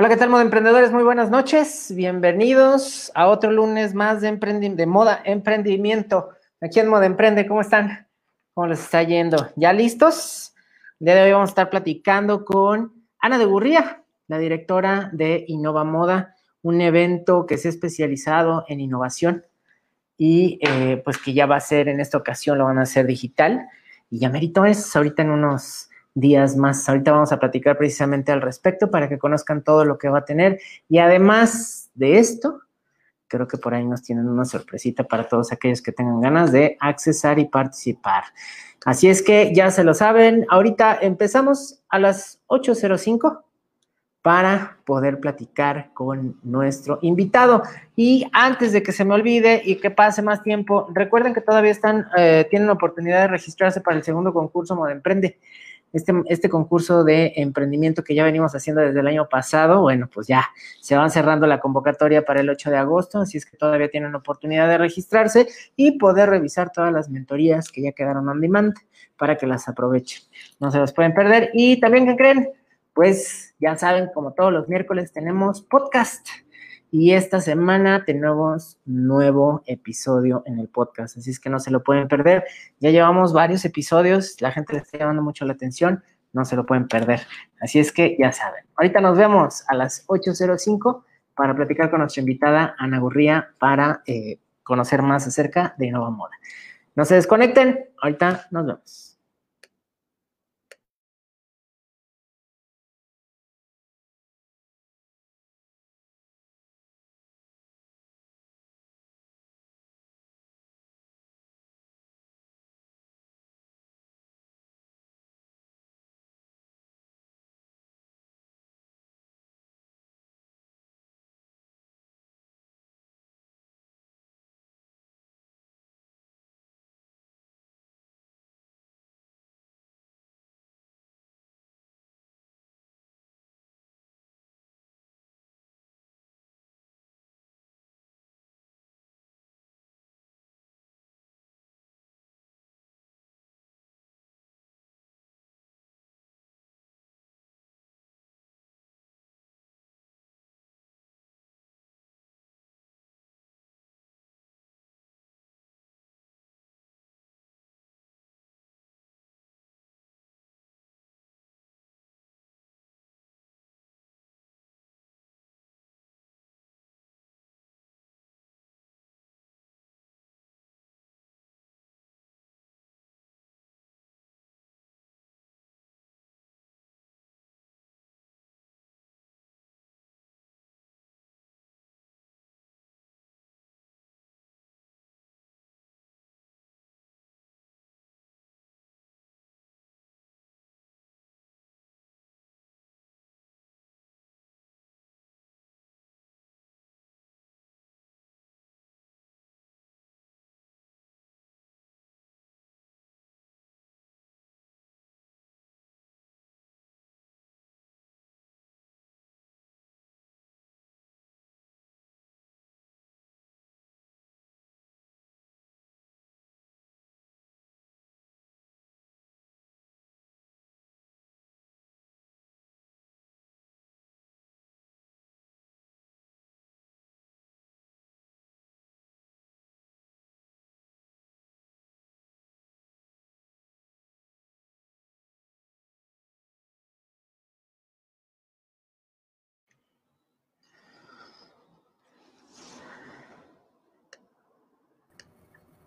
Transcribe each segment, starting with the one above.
Hola, ¿qué tal, moda emprendedores? Muy buenas noches. Bienvenidos a otro lunes más de, de moda emprendimiento. Aquí en Moda Emprende, ¿cómo están? ¿Cómo les está yendo? ¿Ya listos? El día de hoy vamos a estar platicando con Ana de Gurría, la directora de Innova Moda, un evento que se ha especializado en innovación y eh, pues que ya va a ser en esta ocasión, lo van a hacer digital. Y ya merito es ahorita en unos días más. Ahorita vamos a platicar precisamente al respecto para que conozcan todo lo que va a tener. Y además de esto, creo que por ahí nos tienen una sorpresita para todos aquellos que tengan ganas de accesar y participar. Así es que ya se lo saben. Ahorita empezamos a las 8.05 para poder platicar con nuestro invitado. Y antes de que se me olvide y que pase más tiempo, recuerden que todavía están, eh, tienen oportunidad de registrarse para el segundo concurso Moda Emprende este, este concurso de emprendimiento que ya venimos haciendo desde el año pasado, bueno, pues ya se van cerrando la convocatoria para el 8 de agosto, así es que todavía tienen oportunidad de registrarse y poder revisar todas las mentorías que ya quedaron on demand para que las aprovechen. No se las pueden perder. Y también, ¿qué creen? Pues ya saben, como todos los miércoles tenemos podcast. Y esta semana tenemos nuevo episodio en el podcast, así es que no se lo pueden perder. Ya llevamos varios episodios, la gente le está llamando mucho la atención, no se lo pueden perder. Así es que ya saben. Ahorita nos vemos a las 8.05 para platicar con nuestra invitada Ana Gurría para eh, conocer más acerca de Innova Moda. No se desconecten, ahorita nos vemos.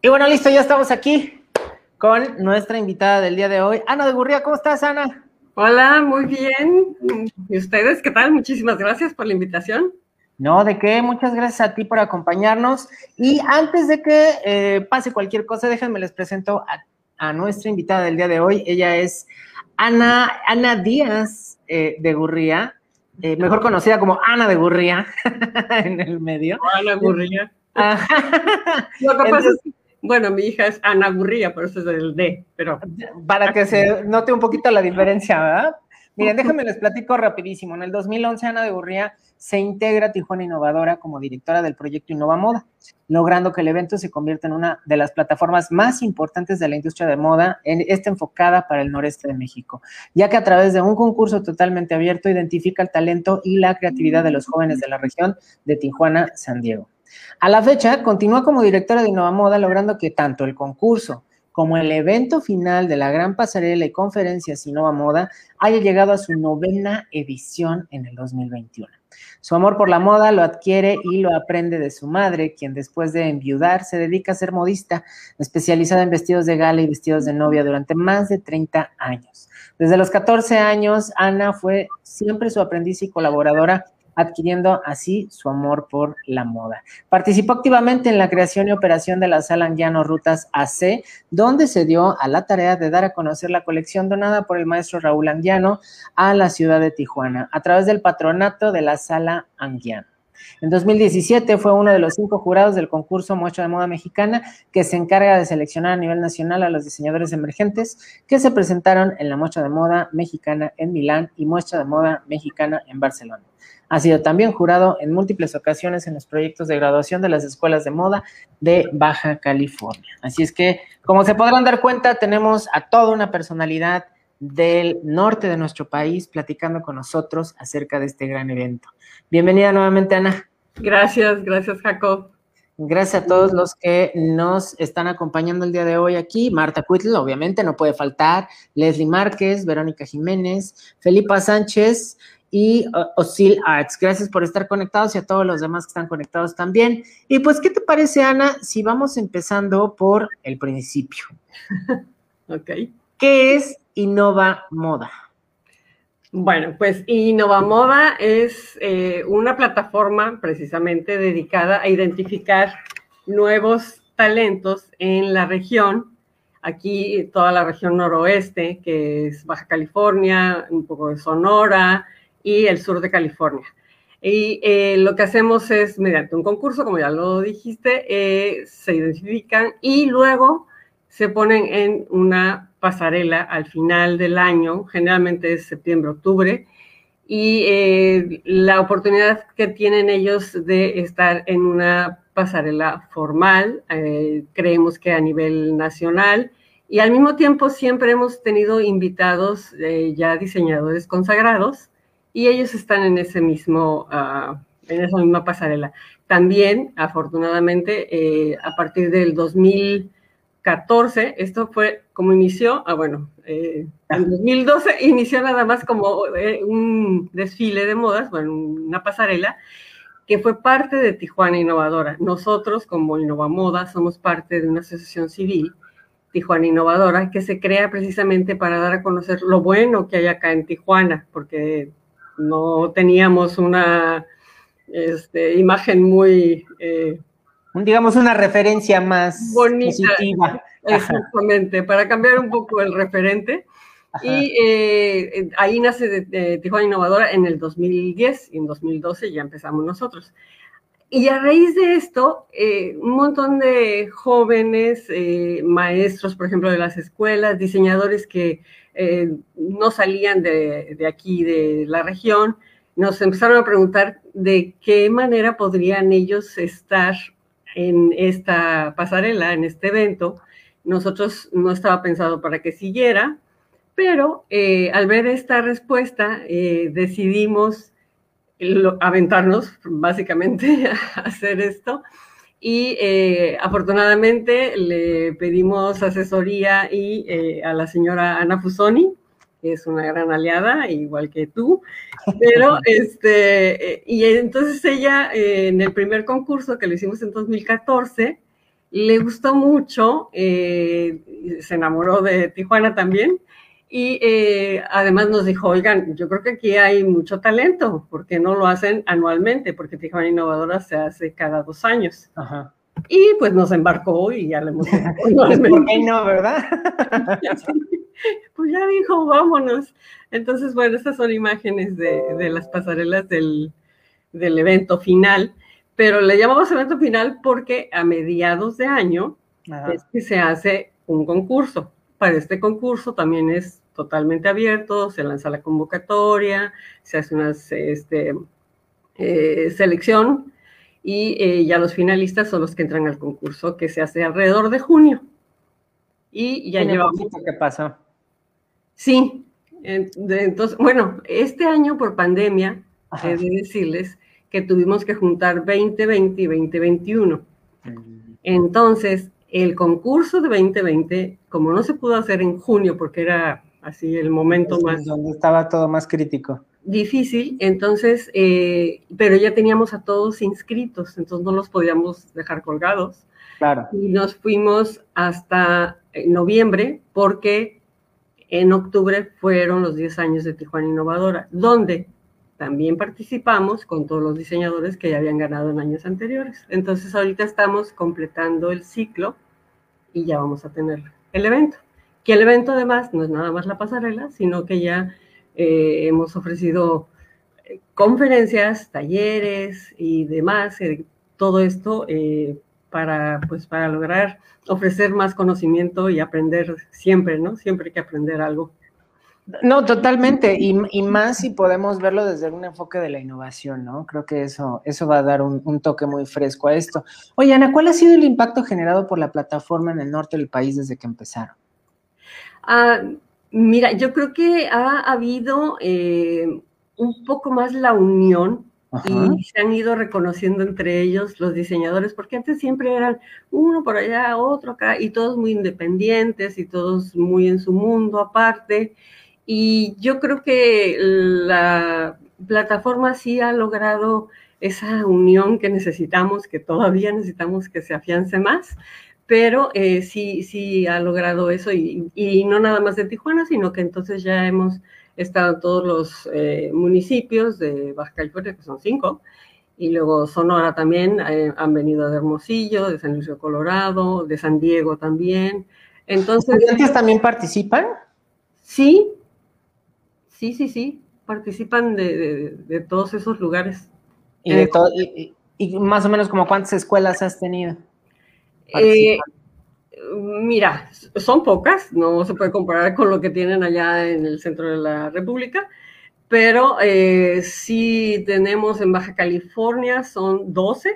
Y bueno, listo, ya estamos aquí con nuestra invitada del día de hoy, Ana de Gurría. ¿Cómo estás, Ana? Hola, muy bien. ¿Y ustedes qué tal? Muchísimas gracias por la invitación. No, de qué, muchas gracias a ti por acompañarnos. Y antes de que eh, pase cualquier cosa, déjenme les presento a, nuestra invitada del día de hoy. Ella es Ana, Ana Díaz eh, de Gurría, eh, mejor conocida como Ana de Gurría en el medio. Ana Gurría. Lo que pasa es bueno, mi hija es Ana Gurría, por eso es el D, pero... Para que se note un poquito la diferencia, ¿verdad? Miren, déjenme les platico rapidísimo. En el 2011, Ana de Urría se integra a Tijuana Innovadora como directora del proyecto Innova Moda, logrando que el evento se convierta en una de las plataformas más importantes de la industria de moda, en, esta enfocada para el noreste de México, ya que a través de un concurso totalmente abierto identifica el talento y la creatividad de los jóvenes de la región de Tijuana, San Diego. A la fecha, continúa como directora de Innova Moda, logrando que tanto el concurso como el evento final de la gran pasarela y conferencias Innova Moda haya llegado a su novena edición en el 2021. Su amor por la moda lo adquiere y lo aprende de su madre, quien después de enviudar se dedica a ser modista, especializada en vestidos de gala y vestidos de novia durante más de 30 años. Desde los 14 años, Ana fue siempre su aprendiz y colaboradora adquiriendo así su amor por la moda. Participó activamente en la creación y operación de la sala Anguiano Rutas AC, donde se dio a la tarea de dar a conocer la colección donada por el maestro Raúl Anguiano a la ciudad de Tijuana, a través del patronato de la sala Anguiano. En 2017 fue uno de los cinco jurados del concurso Muestra de Moda Mexicana que se encarga de seleccionar a nivel nacional a los diseñadores emergentes que se presentaron en la Muestra de Moda Mexicana en Milán y Muestra de Moda Mexicana en Barcelona. Ha sido también jurado en múltiples ocasiones en los proyectos de graduación de las escuelas de moda de Baja California. Así es que, como se podrán dar cuenta, tenemos a toda una personalidad del norte de nuestro país platicando con nosotros acerca de este gran evento. Bienvenida nuevamente, Ana. Gracias, gracias, Jacob. Gracias a todos los que nos están acompañando el día de hoy aquí. Marta Cuitl, obviamente, no puede faltar. Leslie Márquez, Verónica Jiménez, Felipa Sánchez, y Osil Arts. Gracias por estar conectados y a todos los demás que están conectados también. Y pues, ¿qué te parece, Ana, si vamos empezando por el principio? ok. ¿Qué es Innova Moda? Bueno, pues Innova Moda es eh, una plataforma precisamente dedicada a identificar nuevos talentos en la región aquí toda la región noroeste, que es Baja California, un poco de Sonora, y el sur de California. Y eh, lo que hacemos es, mediante un concurso, como ya lo dijiste, eh, se identifican y luego se ponen en una pasarela al final del año, generalmente es septiembre, octubre, y eh, la oportunidad que tienen ellos de estar en una pasarela formal, creemos que a nivel nacional, y al mismo tiempo siempre hemos tenido invitados ya diseñadores consagrados y ellos están en ese mismo, ah, en esa misma pasarela. También, afortunadamente, eh, a partir del 2014, esto fue como inició, ah, bueno, eh, en 2012 inició nada más como eh, un desfile de modas, bueno, una pasarela, que fue parte de Tijuana Innovadora. Nosotros, como Moda, somos parte de una asociación civil, Tijuana Innovadora, que se crea precisamente para dar a conocer lo bueno que hay acá en Tijuana, porque no teníamos una este, imagen muy... Eh, digamos, una referencia más positiva. Exactamente, para cambiar un poco el referente. Y eh, ahí nace de, Tijuana Innovadora en el 2010 y en 2012 ya empezamos nosotros. Y a raíz de esto, eh, un montón de jóvenes, maestros, por ejemplo, de las escuelas, diseñadores que eh, no salían de, aquí, de la región, nos empezaron a preguntar de qué manera podrían ellos estar en esta pasarela, en este evento. Nosotros no estaba pensado para que siguiera, pero eh, al ver esta respuesta eh, decidimos aventarnos básicamente a hacer esto y eh, afortunadamente le pedimos asesoría y eh, a la señora Ana Fusoni, que es una gran aliada, igual que tú, pero este, eh, y entonces ella en el primer concurso que lo hicimos en 2014, le gustó mucho, se enamoró de Tijuana también, y además nos dijo, oigan, yo creo que aquí hay mucho talento, ¿por qué no lo hacen anualmente? Porque Tijuana Innovadora se hace cada dos años. Ajá. Y pues nos embarcó y ya le hemos ¿Por qué no, verdad? pues ya dijo, vámonos. Entonces, bueno, estas son imágenes de, las pasarelas del, evento final, pero le llamamos evento final porque a mediados de año es que se hace un concurso. Para este concurso también es totalmente abierto, se lanza la convocatoria, se hace una este, eh, selección y eh, ya los finalistas son los que entran al concurso que se hace alrededor de junio. Y ya llevamos... ¿Qué pasó? Sí, entonces, bueno, este año por pandemia, he de decirles que tuvimos que juntar 2020 y 2021. Mm. Entonces, el concurso de 2020, como no se pudo hacer en junio porque era así el momento más... Donde estaba todo más crítico. Difícil, entonces, eh, pero ya teníamos a todos inscritos, entonces no los podíamos dejar colgados. Claro. Y nos fuimos hasta noviembre porque en octubre fueron los 10 años de Tijuana Innovadora, donde también participamos con todos los diseñadores que ya habían ganado en años anteriores. Entonces ahorita estamos completando el ciclo y ya vamos a tener el evento. Que el evento además no es nada más la pasarela, sino que ya eh, hemos ofrecido eh, conferencias, talleres y demás, eh, todo esto para, pues, para lograr ofrecer más conocimiento y aprender siempre, ¿no? Siempre hay que aprender algo. No, totalmente, y, más si podemos verlo desde un enfoque de la innovación, ¿no? Creo que eso, eso va a dar un, toque muy fresco a esto. Oye, Ana, ¿cuál ha sido el impacto generado por la plataforma en el norte del país desde que empezaron? Ah, mira, yo creo que ha habido eh, un poco más la unión y se han ido reconociendo entre ellos los diseñadores, porque antes siempre eran uno por allá, otro acá, y todos muy independientes y todos muy en su mundo aparte. Y yo creo que la plataforma sí ha logrado esa unión que necesitamos, que todavía necesitamos que se afiance más, pero eh, sí, sí ha logrado eso y, y no nada más de Tijuana, sino que entonces ya hemos están todos los eh, municipios de Baja California, que son cinco, y luego Sonora también, eh, han venido de Hermosillo, de San Luis de Colorado, de San Diego también. Entonces, ¿Estudiantes también participan? Sí, sí, sí, sí, participan de, todos esos lugares. ¿Y, de y, más o menos como cuántas escuelas has tenido? Mira, son pocas, no se puede comparar con lo que tienen allá en el centro de la República, pero eh, sí tenemos en Baja California, son 12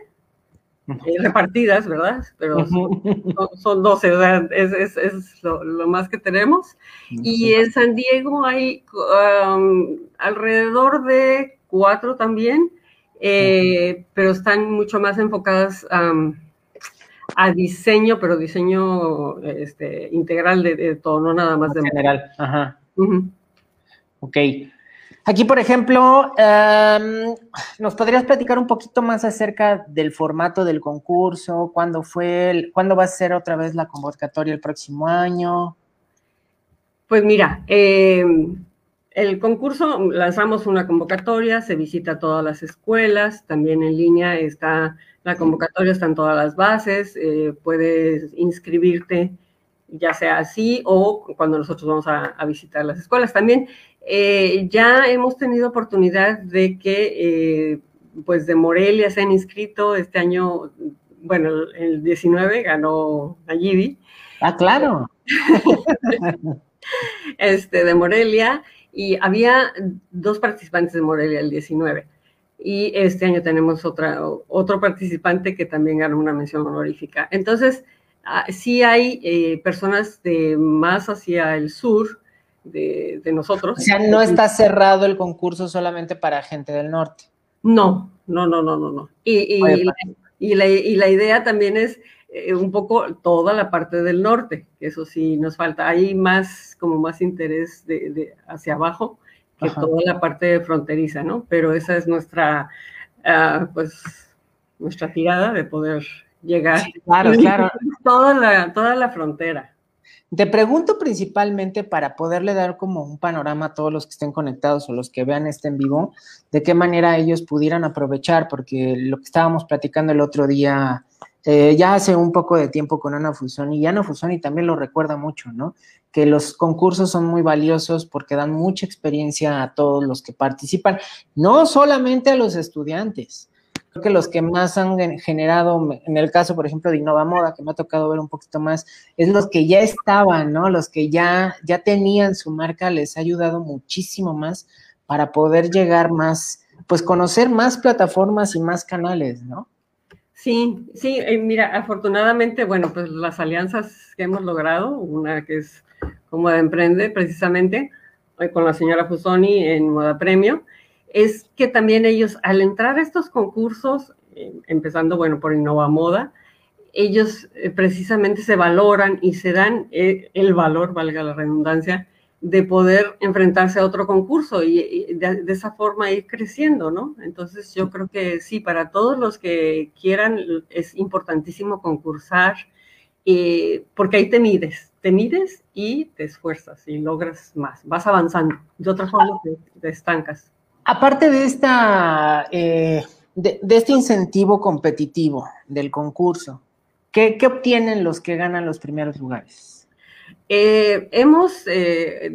eh, repartidas, ¿verdad? Pero son, 12, es, lo, más que tenemos. Y en San Diego hay um, alrededor de cuatro también, eh, pero están mucho más enfocadas um, a diseño, pero diseño este, integral de, todo, no nada más de general. Ajá. Ok. Aquí, por ejemplo, em, ¿nos podrías platicar un poquito más acerca del formato del concurso? ¿Cuándo fue? ¿Cuándo va a ser otra vez la convocatoria el próximo año? Pues mira, em, el concurso lanzamos una convocatoria, se visita todas las escuelas, también en línea está la convocatoria, están todas las bases, eh, puedes inscribirte ya sea así o cuando nosotros vamos a, visitar las escuelas. También eh, ya hemos tenido oportunidad de que eh, pues de Morelia se han inscrito este año, bueno, el 19 ganó Nayibi. Ah, claro. este, de Morelia y había dos participantes de Morelia el 19. Y este año tenemos otra, otro participante que también ganó una mención honorífica. Entonces, ah, sí hay eh, personas de más hacia el sur de, nosotros. O sea, no está cerrado el concurso solamente para gente del norte. No, no, no, no, no, no. Y, y, la, y la idea también es eh, un poco toda la parte del norte, que eso sí nos falta. Hay más, como más interés de, hacia abajo que toda la parte fronteriza, ¿no? Pero esa es nuestra, ah, pues, nuestra tirada de poder llegar. claro, claro. Toda la, toda la frontera. Te pregunto principalmente para poderle dar como un panorama a todos los que estén conectados o los que vean este en vivo, de qué manera ellos pudieran aprovechar, porque lo que estábamos platicando el otro día eh, ya hace un poco de tiempo con Ana Fusoni, y Ana Fusoni también lo recuerda mucho, ¿no? Que los concursos son muy valiosos porque dan mucha experiencia a todos los que participan, no solamente a los estudiantes. creo que los que más han generado, en el caso, por ejemplo, de Innova Moda, que me ha tocado ver un poquito más, es los que ya estaban, ¿no? Los que ya, ya tenían su marca, les ha ayudado muchísimo más para poder llegar más, pues conocer más plataformas y más canales, ¿no? Sí, sí, eh, mira, afortunadamente, bueno, pues las alianzas que hemos logrado, una que es como de Emprende, precisamente, eh, con la señora Fusoni en Moda Premio, es que también ellos, al entrar a estos concursos, eh, empezando, bueno, por Innova Moda, ellos precisamente se valoran y se dan el valor, valga la redundancia, de poder enfrentarse a otro concurso y, de, esa forma ir creciendo, ¿no? Entonces yo creo que sí, para todos los que quieran es importantísimo concursar, porque ahí te mides, te mides y te esfuerzas y logras más, vas avanzando. De otra forma te estancas. Aparte de, esta, eh, de, este incentivo competitivo del concurso, ¿qué, obtienen los que ganan los primeros lugares? Eh, hemos, eh,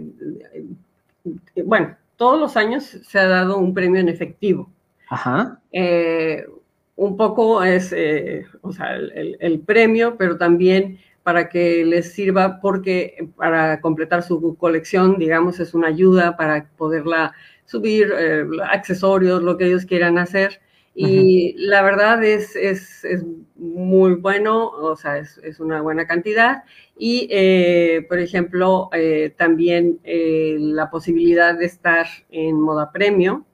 bueno, todos los años se ha dado un premio en efectivo. Ajá. un poco es, o sea, el, el, premio, pero también para que les sirva porque para completar su colección, digamos, es una ayuda para poderla subir eh, accesorios, lo que ellos quieran hacer. Y la verdad es, es, es, muy bueno, o sea, es, es una buena cantidad. Y, eh, por ejemplo, eh, también la posibilidad de estar en Moda Premio.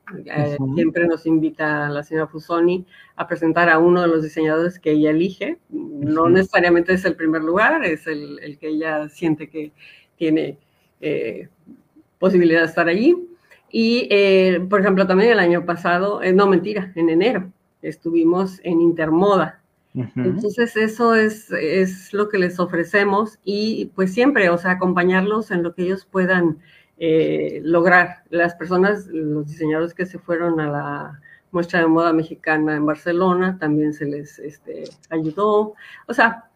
Siempre nos invita la señora Fusoni a presentar a uno de los diseñadores que ella elige. No necesariamente es el primer lugar, es el, el que ella siente que tiene posibilidad de estar allí. Y, eh, por ejemplo, también el año pasado, eh, no mentira, en enero, estuvimos en Intermoda. Entonces, eso es, es lo que les ofrecemos y pues siempre, o sea, acompañarlos en lo que ellos puedan eh, lograr. Las personas, los diseñadores que se fueron a la muestra de moda mexicana en Barcelona, también se les este, ayudó. O sea,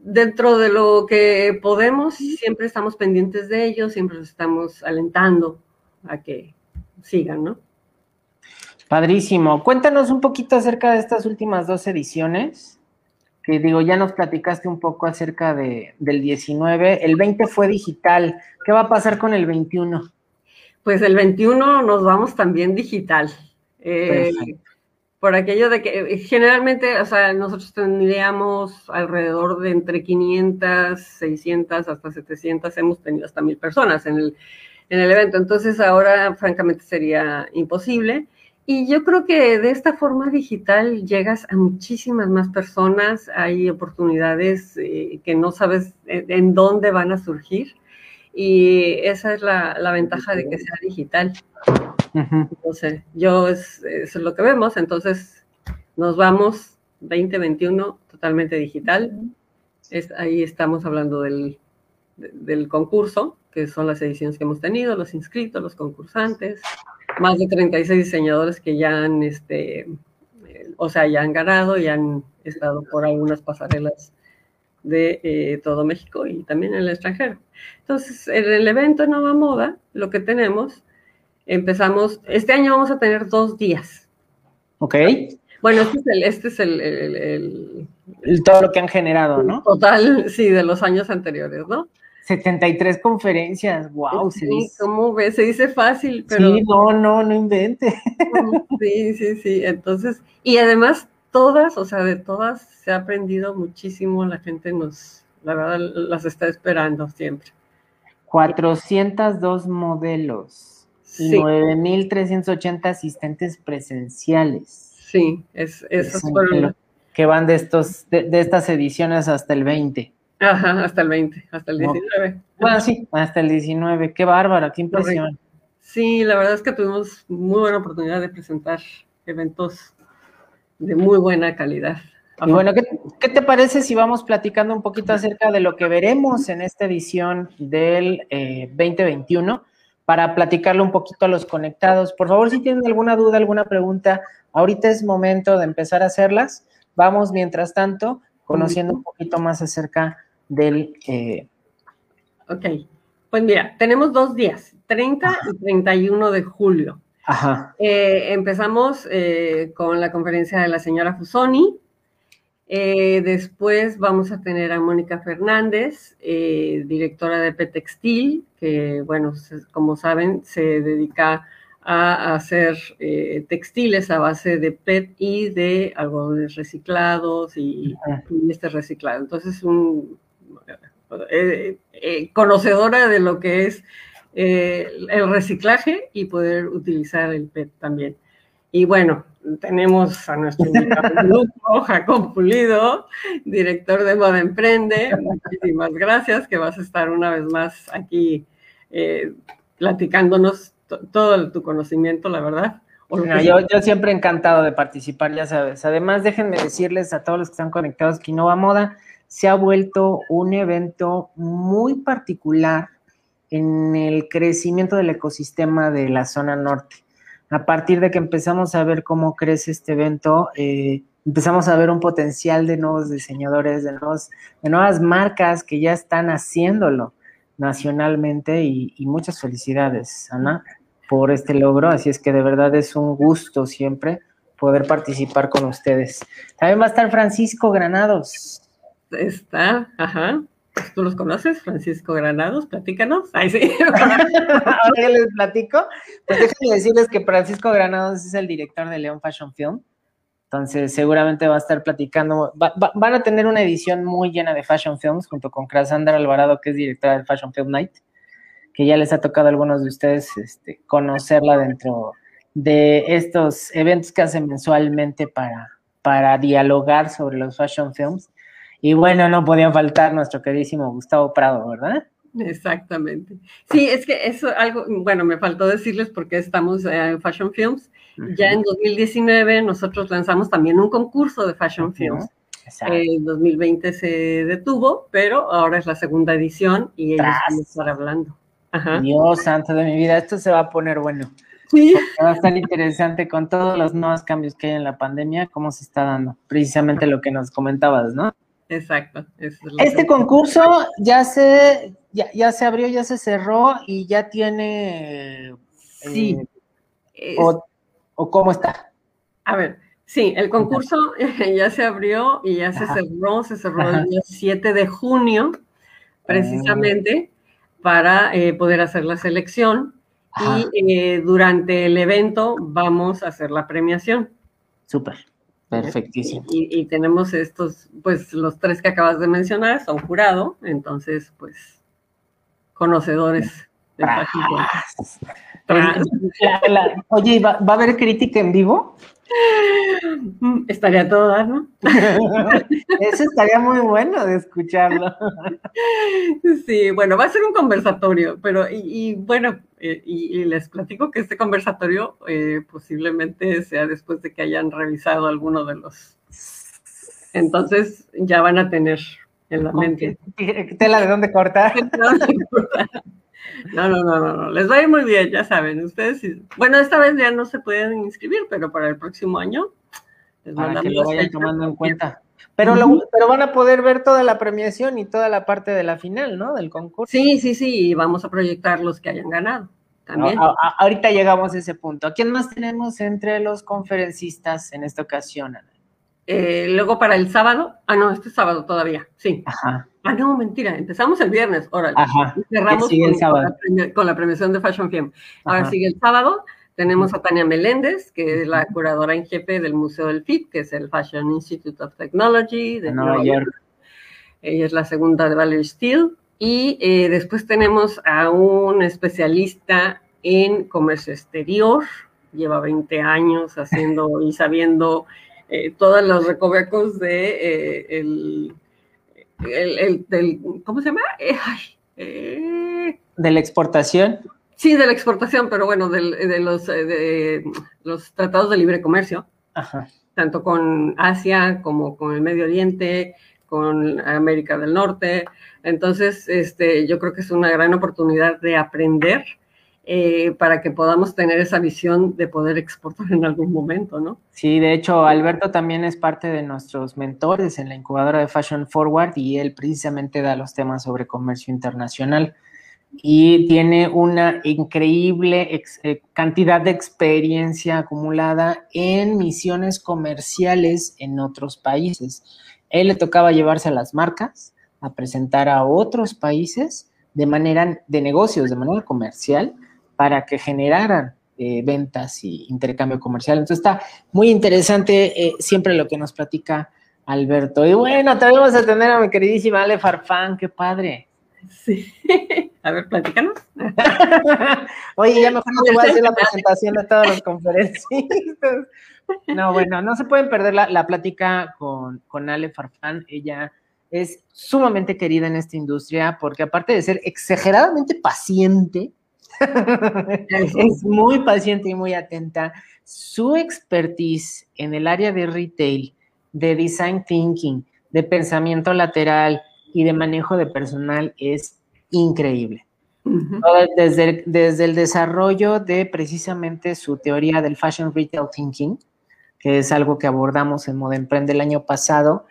dentro de lo que podemos, siempre estamos pendientes de ellos, siempre los estamos alentando a que sigan, ¿no? Padrísimo. Cuéntanos un poquito acerca de estas últimas dos ediciones, que digo, ya nos platicaste un poco acerca de, del 19. El 20 fue digital. ¿Qué va a pasar con el 21? Pues el 21 nos vamos también digital. Eh, por aquello de que eh, generalmente, o sea, nosotros tendríamos alrededor de entre 500, 600, hasta 700, hemos tenido hasta mil personas en el, en el evento. Entonces ahora francamente sería imposible. Y yo creo que de esta forma digital llegas a muchísimas más personas, hay oportunidades eh, que no sabes en, dónde van a surgir y esa es la, ventaja de que sea digital. Entonces, yo es, es, lo que vemos, entonces nos vamos 2021 totalmente digital. Es, ahí estamos hablando del, del concurso que son las ediciones que hemos tenido, los inscritos, los concursantes, más de 36 diseñadores que ya han, este, o sea, ya han ganado y han estado por algunas pasarelas de eh, todo México y también en el extranjero. Entonces, en el evento Nova Moda, lo que tenemos, empezamos, este año vamos a tener dos días. Ok. Bueno, este es el, este es el, el, todo lo que han generado, ¿no? Total, sí, de los años anteriores, ¿no? 73 conferencias, wow. Sí, ¿cómo ves? Se dice fácil, pero... Sí, no, no, no invente. Sí, sí, sí. Entonces, y además todas, o sea, de todas se ha aprendido muchísimo, la gente nos, la verdad, las está esperando siempre. 402 modelos, sí. 9.380 asistentes presenciales. Sí, es, eso es Que van de, estos, de, de estas ediciones hasta el 20. Ajá, hasta el 20, hasta el 19. Bueno, sí, hasta el 19. Qué bárbara, qué impresión. Sí, la verdad es que tuvimos muy buena oportunidad de presentar eventos de muy buena calidad. Y bueno, ¿qué, te parece si vamos platicando un poquito acerca de lo que veremos en esta edición del 2021 eh, para platicarle un poquito a los conectados? Por favor, si tienen alguna duda, alguna pregunta, ahorita es momento de empezar a hacerlas. Vamos, mientras tanto, conociendo un poquito más acerca del... Eh, ok, pues mira, tenemos dos días, 30 y 31 de julio. Ajá. Eh, empezamos eh, con la conferencia de la señora Fusoni. Eh, después vamos a tener a Mónica Fernández, directora de Petextil, que, bueno, como saben, se dedica a hacer textiles a base de PET y de algodones reciclados y, y este reciclado. Entonces, un, conocedora de lo que es eh, el reciclaje y poder utilizar el PET también. Y bueno, tenemos a nuestro grupo, Jacob Pulido, director de Moda Emprende. Muchísimas gracias, que vas a estar una vez más aquí eh, platicándonos todo tu conocimiento, la verdad. yo, yo, siempre encantado de participar, ya sabes. Además, déjenme decirles a todos los que están conectados que Innova Moda se ha vuelto un evento muy particular en el crecimiento del ecosistema de la zona norte. A partir de que empezamos a ver cómo crece este evento, eh, empezamos a ver un potencial de nuevos diseñadores, de, de nuevas marcas que ya están haciéndolo nacionalmente y, y, muchas felicidades, Ana, por este logro. Así es que de verdad es un gusto siempre poder participar con ustedes. También va a estar Francisco Granados. Está, ajá. ¿Tú los conoces, Francisco Granados? Platícanos. Ahí sí. Ahora les platico. Pues déjenme decirles que Francisco Granados es el director de León Fashion Film. Entonces, seguramente va a estar platicando. van a tener una edición muy llena de Fashion Films junto con Crasandra Alvarado, que es directora del Fashion Film Night, que ya les ha tocado a algunos de ustedes este, conocerla dentro de estos eventos que hacen mensualmente para, para dialogar sobre los Fashion Films. Y bueno, no podía faltar nuestro queridísimo Gustavo Prado, ¿verdad? Exactamente. Sí, es que eso algo, bueno, me faltó decirles porque estamos en Fashion Films. Ya en 2019 nosotros lanzamos también un concurso de Fashion Films. En 2020 se detuvo, pero ahora es la segunda edición y ellos van a estar hablando. Dios santo de mi vida, esto se va a poner bueno. Sí. Va a estar interesante con todos los nuevos cambios que hay en la pandemia, cómo se está dando. Precisamente lo que nos comentabas, ¿no? Exacto. este concurso ya se, ya, se abrió, ya se cerró y ya tiene... Sí. Eh, o, cómo está? A ver, sí, el concurso ya se abrió y ya se cerró, se cerró el día 7 de junio, precisamente, para eh, poder hacer la selección. Y eh, durante el evento vamos a hacer la premiación. Súper. Perfectísimo. Y, tenemos estos, pues los tres que acabas de mencionar son jurado, entonces, pues, conocedores de Oye, ¿va, ¿va, a haber crítica en vivo? Mm, estaría todo ¿no? Eso estaría muy bueno de escucharlo. Sí, bueno, va a ser un conversatorio, pero y, bueno, eh, y, les platico que este conversatorio eh, posiblemente sea después de que hayan revisado alguno de los. Entonces ya van a tener en la mente. Tela de dónde cortar. No, no, no, no, les va a ir muy bien, ya saben. Ustedes, bueno, esta vez ya no se pueden inscribir, pero para el próximo año les para que lo vayan tomando en cuenta. Pero, pero van a poder ver toda la premiación y toda la parte de la final, ¿no? Del concurso. Sí, sí, sí, y vamos a proyectar los que hayan ganado. También. ahorita llegamos a ese punto. ¿A quién más tenemos entre los conferencistas en esta ocasión, Ana? Eh, luego para el sábado, ah, no, este sábado todavía, sí. Ajá. Ah, no, mentira, empezamos el viernes, órale. Ajá. Y cerramos con, la premiación de Fashion Film. Ahora sigue el sábado, tenemos a Tania Meléndez, que es la curadora en jefe del Museo del FIT, que es el Fashion Institute of Technology de Nueva, York. Ella es la segunda de Valerie Steele. Y eh, después tenemos a un especialista en comercio exterior, lleva 20 años haciendo y sabiendo eh, todos los recovecos de eh, el, el, ¿cómo se llama? Eh, de la exportación. Sí, de la exportación, pero bueno, de, los, de los tratados de libre comercio, tanto con Asia como con el Medio Oriente, con América del Norte. Entonces, este, yo creo que es una gran oportunidad de aprender eh, para que podamos tener esa visión de poder exportar en algún momento, ¿no? Sí, de hecho, Alberto también es parte de nuestros mentores en la incubadora de Fashion Forward y él precisamente da los temas sobre comercio internacional. y tiene una increíble eh, cantidad de experiencia acumulada en misiones comerciales en otros países. Él le tocaba llevarse a las marcas a presentar a otros países de manera de negocios, de manera comercial, para que generaran eh, ventas y intercambio comercial. Entonces está muy interesante eh, siempre lo que nos platica Alberto. Y bueno, también vamos a tener a mi queridísima Ale Farfán, qué padre. Sí. A ver, platícanos. Oye, ya mejor no te voy a hacer la presentación de todos los conferencistas. No, bueno, no se pueden perder la, plática con, con Ale Farfán. Ella es sumamente querida en esta industria porque aparte de ser exageradamente paciente, es muy paciente y muy atenta. Su expertise en el área de retail, de design thinking, de pensamiento lateral y de manejo de personal es increíble. desde, desde el desarrollo de precisamente su teoría del Fashion Retail Thinking, que es algo que abordamos en Moda Emprende el año pasado,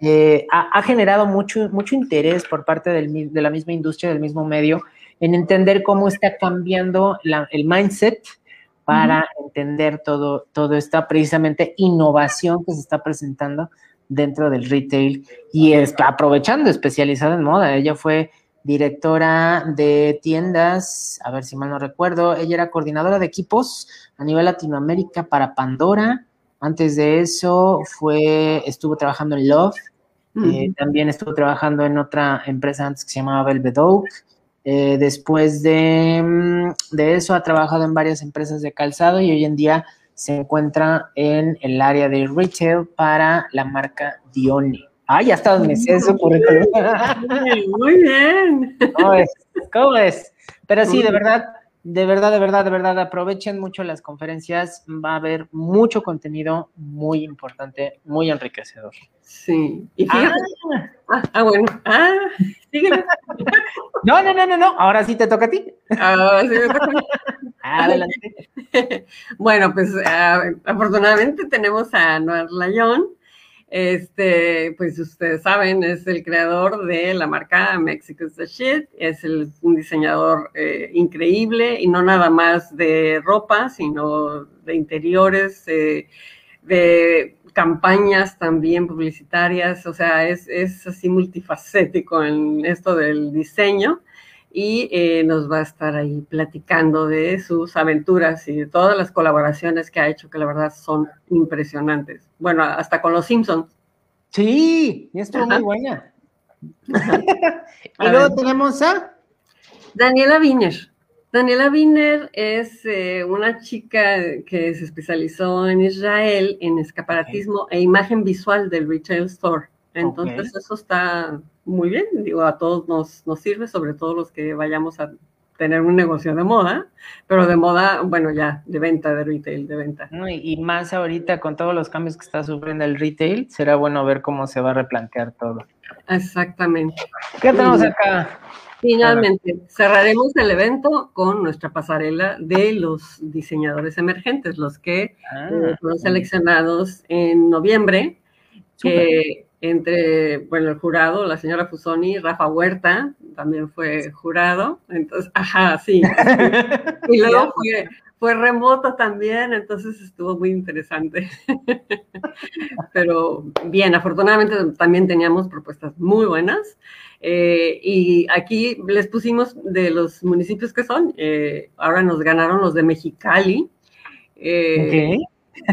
eh, ha, generado mucho, mucho interés por parte del, de la misma industria, del mismo medio, en entender cómo está cambiando el mindset para entender todo, todo esta precisamente innovación que se está presentando dentro del retail y está aprovechando, especializada en moda. Ella fue directora de tiendas, a ver si mal no recuerdo, ella era coordinadora de equipos a nivel Latinoamérica para Pandora. Antes de eso fue, estuvo trabajando en Love, eh, también estuvo trabajando en otra empresa antes que se llamaba Velvet Oak. Eh, después mm, de, eso ha trabajado en varias empresas de calzado y hoy en día se encuentra en el área de retail para la marca Dione. Ah, ya está donde sé su currículum. Muy bien. ¿Cómo es? ¿Cómo es? Pero sí, de verdad, de verdad, de verdad, de verdad, aprovechen mucho las conferencias. Va a haber mucho contenido muy importante, muy enriquecedor. Sí. Y fíjate. Ah, ah, bueno. Ah, sígueme. No, no, no, no, no. Ahora sí te toca a ti. Ah, sí me toca a mí. Adelante. Bueno, pues ah, afortunadamente tenemos a Noel Layón. Este, pues ustedes saben, es el creador de la marca Mexico's the Shit, es un diseñador eh, increíble y no nada más de ropa, sino de interiores, eh, de campañas también publicitarias, o sea, es, es así multifacético en esto del diseño. Y eh, nos va a estar ahí platicando de sus aventuras y de todas las colaboraciones que ha hecho, que la verdad son impresionantes. Bueno, hasta con los Simpsons. Sí, y estuvo muy buena. y luego tenemos a Daniela Wiener. Daniela Wiener es eh, una chica que se especializó en Israel en escaparatismo e imagen visual del retail store. Entonces eso está muy bien, digo, a todos nos, nos sirve, sobre todo los que vayamos a tener un negocio de moda, pero de moda, bueno, ya, de venta, de retail, de venta. y, más ahorita con todos los cambios que está sufriendo el retail, será bueno ver cómo se va a replantear todo. Exactamente. ¿Qué tenemos acá? Finalmente, cerraremos el evento con nuestra pasarela de los diseñadores emergentes, los que ah, eh, fueron seleccionados en noviembre, que entre, bueno, el jurado, la señora Fusoni, Rafa Huerta, también fue jurado, entonces, ajá, sí. y luego fue, fue remoto también, entonces estuvo muy interesante. Pero bien, afortunadamente también teníamos propuestas muy buenas. Eh, y aquí les pusimos de los municipios que son, eh, ahora nos ganaron los de Mexicali. Eh,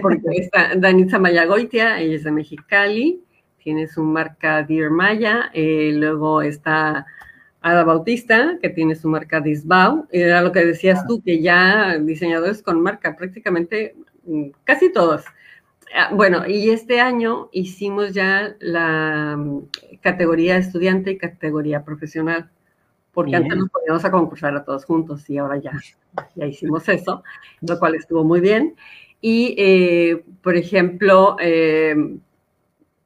porque está Danitza Mayagoitia, ella es de Mexicali, tiene su marca Dear Maya, luego está Ada Bautista, que tiene su marca Disbau, era lo que decías tú, que ya diseñadores con marca, prácticamente mm, casi todos. Ah, bueno, y este año hicimos ya la mm, categoría estudiante y categoría profesional, porque antes nos poníamos a concursar a todos juntos y ahora ya, ya hicimos eso, lo cual estuvo muy bien. Y, eh, por ejemplo, em,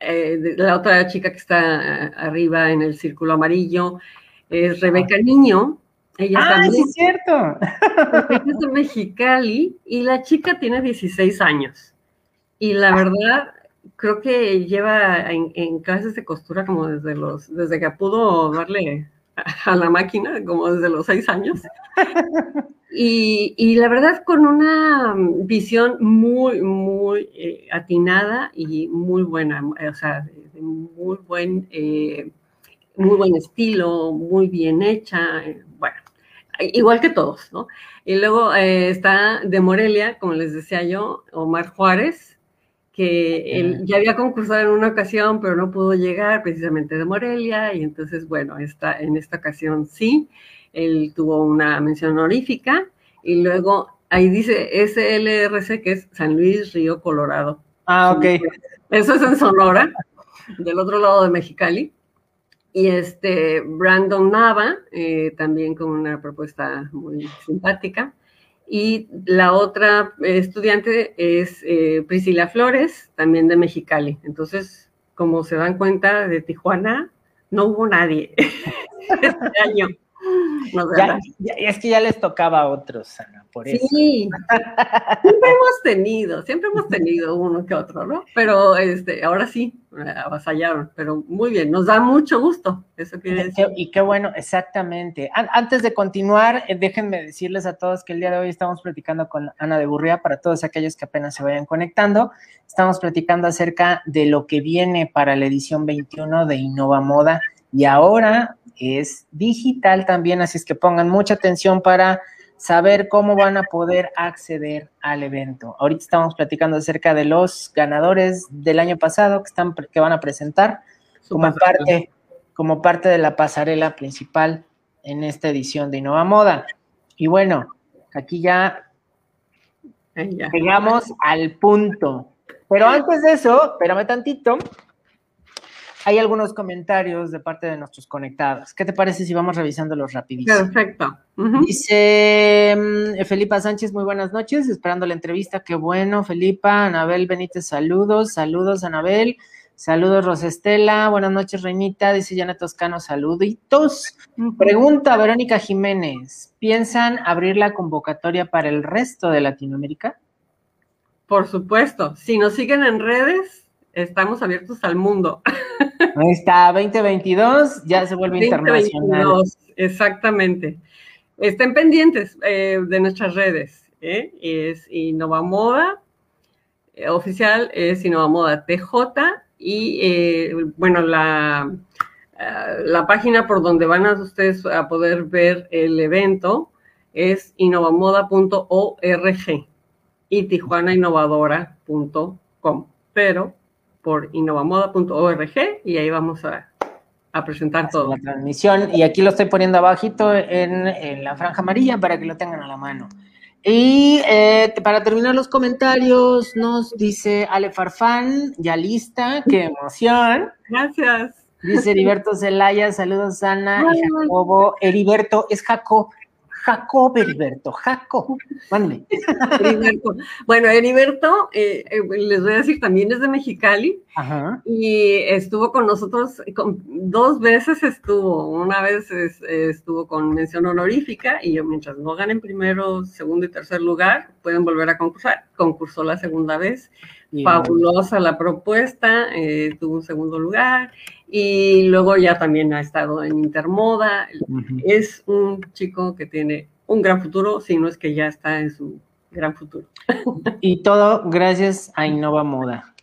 eh, la otra chica que está arriba en el círculo amarillo es Rebeca Niño. Ella ah, también, sí, es cierto. es de Mexicali y la chica tiene 16 años. Y la verdad, creo que lleva en, clases de costura como desde los, desde que pudo darle a la máquina, como desde los seis años. Y, la verdad con una visión muy, muy eh, atinada y muy buena, o sea, de, muy buen, eh, muy buen estilo, muy bien hecha, eh, bueno, igual que todos, ¿no? Y luego está de Morelia, como les decía yo, Omar Juárez, que él ya había concursado en una ocasión, pero no pudo llegar precisamente de Morelia, y entonces, bueno, está, en esta ocasión sí. Él tuvo una mención honorífica y luego ahí dice SLRC, que es San Luis Río Colorado. Ah, ok. Eso es en Sonora, del otro lado de Mexicali. Y este Brandon Nava, eh, también con una propuesta muy simpática. Y la otra estudiante es eh, Priscila Flores, también de Mexicali. Entonces, como se dan cuenta, de Tijuana no hubo nadie este año. es que ya les tocaba a otros, Ana, por eso. Sí, siempre hemos tenido, siempre hemos tenido uno que otro, ¿no? Pero este, ahora sí, avasallaron, pero muy bien, nos da mucho gusto, eso quiere decir. Y qué bueno, exactamente. Antes de continuar, eh, déjenme decirles a todos que el día de hoy estamos platicando con Ana de Burría, para todos aquellos que apenas se vayan conectando, estamos platicando acerca de lo que viene para la edición 21 de Innova Moda, y ahora es digital también, así es que pongan mucha atención para saber cómo van a poder acceder al evento. Ahorita estamos platicando acerca de los ganadores del año pasado que, están, que van a presentar como parte, como parte de la pasarela principal en esta edición de Innova Moda. Y bueno, aquí ya llegamos al punto. Pero antes de eso, espérame tantito, hay algunos comentarios de parte de nuestros conectados. ¿Qué te parece si vamos revisándolos rapidísimo? Perfecto. Dice mm, Felipa Sánchez, muy buenas noches, esperando la entrevista. Qué bueno, Felipa. Anabel Benítez, saludos. Saludos, Anabel. Saludos, Rosestela. Buenas noches, Reinita. Dice Janet Toscano, saluditos. Pregunta Verónica Jiménez, ¿piensan abrir la convocatoria para el resto de Latinoamérica? Por supuesto. Si nos siguen en redes, estamos abiertos al mundo. Ahí está, 2022, ya se vuelve 2022, internacional. Exactamente. Estén pendientes eh, de nuestras redes. ¿eh? Es Innova Moda, eh, oficial es Innova Moda TJ, y bueno, la, la página por donde van a ustedes a poder ver el evento es innovamoda.org y tijuanainnovadora.com. Pero por innovamoda.org y ahí vamos a, presentar todo. La transmisión y aquí lo estoy poniendo abajito en, la franja amarilla para que lo tengan a la mano. Y eh, para terminar los comentarios, nos dice Ale Farfán, ya lista, qué emoción. Gracias. Dice Heriberto Zelaya, saludos Ana y Jacobo. Heriberto, es Jacob. Jacob Heriberto, Jacob, mándame. Bueno, Heriberto, eh, eh, les voy a decir, también es de Mexicali y estuvo con nosotros, dos veces estuvo, una vez estuvo con mención honorífica y mientras no ganen primero, segundo y tercer lugar, pueden volver a concursar. Concursó la segunda vez, fabulosa la propuesta, eh, tuvo un segundo lugar y luego ya también ha estado en Intermoda. Es un chico que tiene un gran futuro, si no es que ya está en su gran futuro. Y todo gracias a Innova Moda.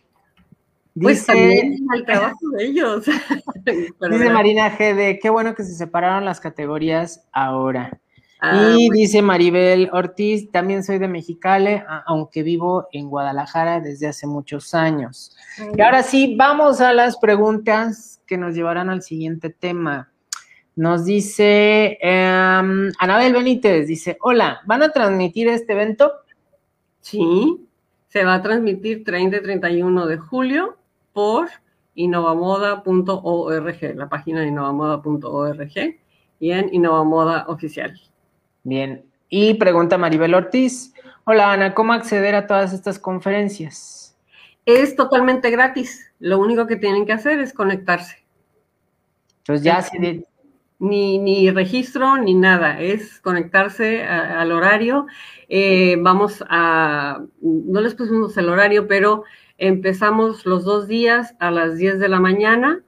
pues también al trabajo de ellos. dice Marina GD, qué bueno que se separaron las categorías ahora. Ah, y dice Maribel Ortiz, también soy de Mexicali, aunque vivo en Guadalajara desde hace muchos años. Y ahora sí, vamos a las preguntas que nos llevarán al siguiente tema. Nos dice em, Anabel Benítez, dice, hola, ¿van a transmitir este evento? Sí, se va a transmitir 30 y 31 de julio por innovamoda.org, la página de innovamoda.org y en Innovamoda Oficial. Bien. Y pregunta Maribel Ortiz. Hola Ana, ¿cómo acceder a todas estas conferencias? Es totalmente gratis. Lo único que tienen que hacer es conectarse. Entonces ya se... Ni, ni registro ni nada, es conectarse al horario. Eh, vamos a, no les pusimos el horario, pero empezamos los dos días a las 10 de la mañana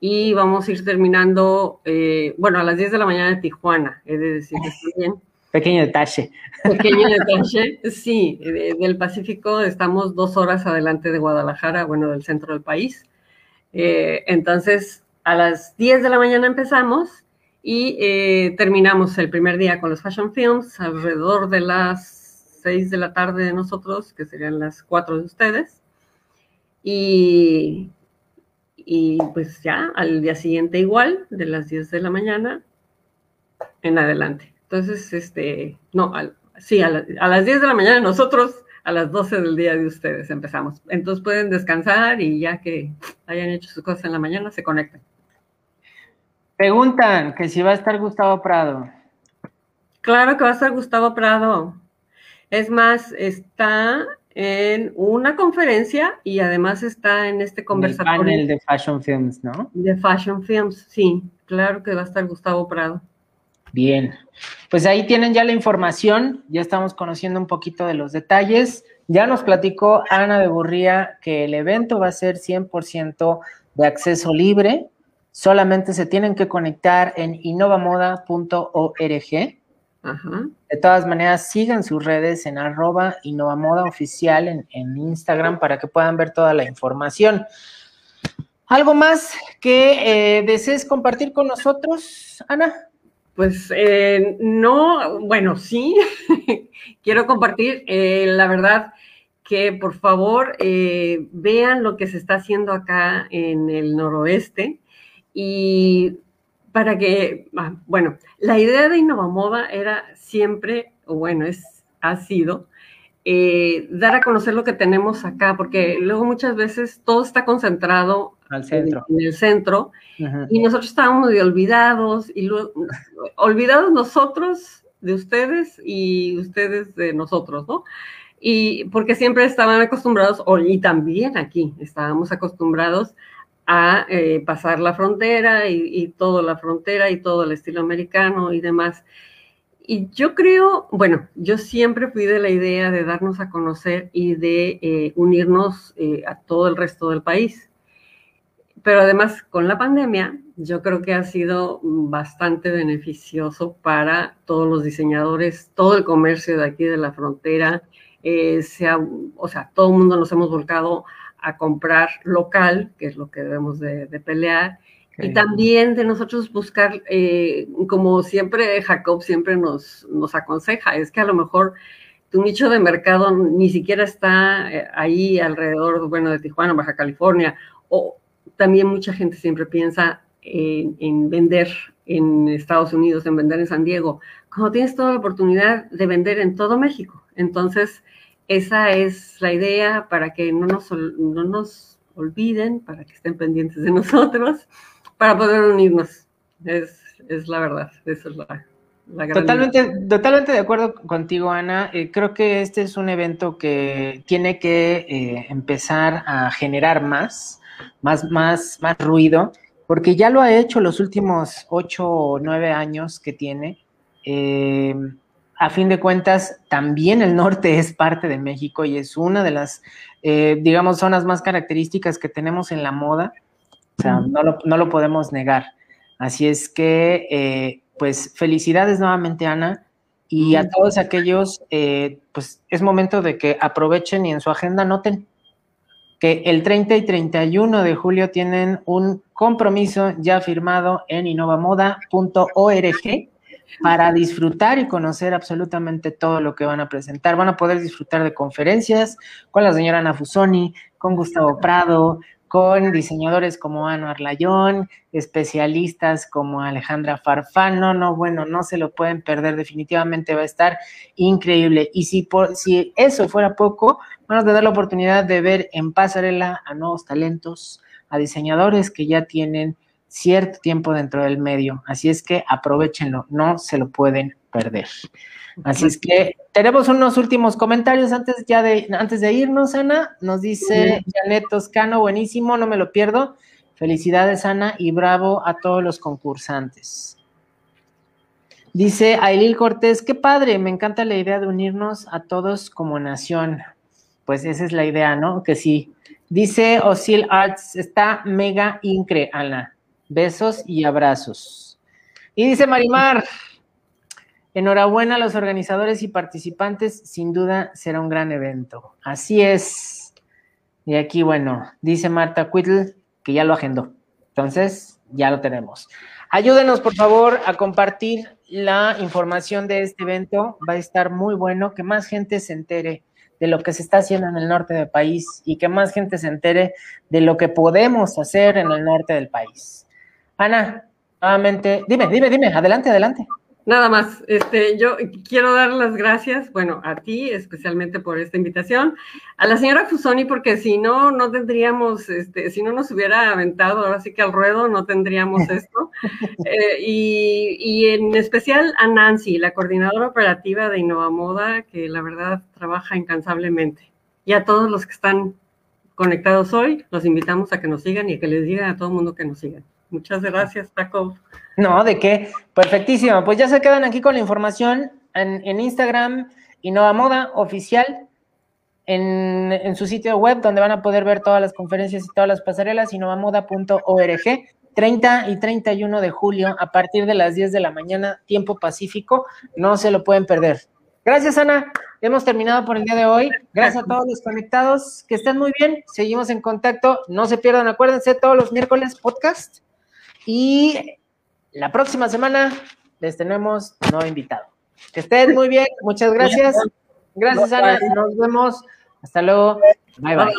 y vamos a ir terminando, eh, bueno, a las 10 de la mañana de Tijuana, he de decirles también. Pequeño detalle. Pequeño detalle, sí, del Pacífico estamos dos horas adelante de Guadalajara, bueno, del centro del país. Eh, entonces, a las 10 de la mañana empezamos y eh, terminamos el primer día con los Fashion Films alrededor de las 6 de la tarde de nosotros, que serían las 4 de ustedes. Y, y pues ya al día siguiente igual, de las 10 de la mañana en adelante. Entonces, este, no, sí, a, a, las 10 de la mañana nosotros, a las 12 del día de ustedes empezamos. Entonces pueden descansar y ya que hayan hecho sus cosas en la mañana, se conectan. Preguntan que si va a estar Gustavo Prado. Claro que va a estar Gustavo Prado. Es más, está en una conferencia y además está en este conversatorio. El panel de Fashion Films, ¿no? De Fashion Films, sí. Claro que va a estar Gustavo Prado. Bien, pues ahí tienen ya la información, ya estamos conociendo un poquito de los detalles. Ya nos platicó Ana de Burría que el evento va a ser 100% de acceso libre, solamente se tienen que conectar en innovamoda.org. De todas maneras, sigan sus redes en arroba innovamoda oficial en, en Instagram para que puedan ver toda la información. ¿Algo más que eh, desees compartir con nosotros, Ana? Pues eh, no, bueno, sí, quiero compartir, eh, la verdad que por favor vean lo que se está haciendo acá en el noroeste y para que, ah, bueno, la idea de Innovamoda era siempre, o bueno, es, ha sido, dar a conocer lo que tenemos acá, porque luego muchas veces todo está concentrado al centro. En, el centro. Y nosotros estábamos de olvidados, y luego, olvidados nosotros de ustedes y ustedes de nosotros, ¿no? Y porque siempre estaban acostumbrados, y también aquí estábamos acostumbrados a eh, pasar la frontera y, y toda la frontera y todo el estilo americano y demás. Y yo creo, bueno, yo siempre fui de la idea de darnos a conocer y de eh, unirnos eh, a todo el resto del país pero además con la pandemia, yo creo que ha sido bastante beneficioso para todos los diseñadores, todo el comercio de aquí de la frontera, eh, o sea, todo el mundo nos hemos volcado a comprar local, que es lo que debemos de, pelear, y también de nosotros buscar, eh, como siempre Jacob siempre nos, nos aconseja, es que a lo mejor tu nicho de mercado ni siquiera está eh, ahí alrededor, bueno, de Tijuana, Baja California, o, también mucha gente siempre piensa en, vender en Estados Unidos, en vender en San Diego, como tienes toda la oportunidad de vender en todo México. Entonces, esa es la idea para que no nos, no nos olviden, para que estén pendientes de nosotros, para poder unirnos. Es, es la verdad, eso es la, la totalmente, totalmente de acuerdo contigo, Ana. Eh, creo que este es un evento que tiene que eh, empezar a generar más más, más, más ruido, porque ya lo ha hecho los últimos ocho o nueve años que tiene. Eh, a fin de cuentas, también el norte es parte de México y es una de las, eh, digamos, zonas más características que tenemos en la moda. O sea, no lo, no lo podemos negar. Así es que, eh, pues, felicidades nuevamente, Ana. Y a todos aquellos, pues, es momento de que aprovechen y en su agenda noten que el 30 y 31 de julio tienen un compromiso ya firmado en innovamoda.org para disfrutar y conocer absolutamente todo lo que van a presentar. Van a poder disfrutar de conferencias con la señora Ana Fusoni, con Gustavo Prado, con diseñadores como Anuar Layón, especialistas como Alejandra Farfán. No, no, bueno, no se lo pueden perder, definitivamente va a estar increíble. Y si, por, si eso fuera poco, van a tener la oportunidad de ver en pasarela a nuevos talentos, a diseñadores que ya tienen cierto tiempo dentro del medio. Así es que aprovechenlo, no se lo pueden perder. Así es que tenemos unos últimos comentarios antes ya de antes de irnos, Ana. Nos dice Janet Toscano, buenísimo, no me lo pierdo. Felicidades, Ana, y bravo a todos los concursantes. Dice Ailil Cortés, qué padre, me encanta la idea de unirnos a todos como nación. Pues esa es la idea, ¿no? Que sí. Dice Osil Arts, está mega incre, Ana. Besos y abrazos. Y dice Marimar, enhorabuena a los organizadores y participantes, sin duda será un gran evento. Así es. Y aquí, bueno, dice Marta Quitl que ya lo agendó. Entonces, ya lo tenemos. Ayúdenos, por favor, a compartir la información de este evento. Va a estar muy bueno, que más gente se entere de lo que se está haciendo en el norte del país y que más gente se entere de lo que podemos hacer en el norte del país. Ana, nuevamente, dime, dime, dime, adelante, adelante. Nada más, este, yo quiero dar las gracias, bueno, a ti especialmente por esta invitación, a la señora Fusoni, porque si no, no tendríamos, este, si no nos hubiera aventado ahora sí que al ruedo, no tendríamos esto. Eh, y, y, en especial a Nancy, la coordinadora operativa de Moda, que la verdad trabaja incansablemente. Y a todos los que están conectados hoy, los invitamos a que nos sigan y a que les digan a todo el mundo que nos sigan. Muchas gracias, Taco. No, ¿de qué? Perfectísimo. Pues ya se quedan aquí con la información en, Instagram, Innova Moda Oficial, en, su sitio web, donde van a poder ver todas las conferencias y todas las pasarelas, innovamoda.org. 30 y 31 de julio, a partir de las 10 de la mañana, tiempo pacífico. No se lo pueden perder. Gracias, Ana. Hemos terminado por el día de hoy. Gracias a todos los conectados. Que estén muy bien. Seguimos en contacto. No se pierdan, acuérdense, todos los miércoles podcast. Y la próxima semana les tenemos nuevo invitado. Que estén muy bien, muchas gracias. Gracias, Ana. Nos vemos. Hasta luego. bye. bye.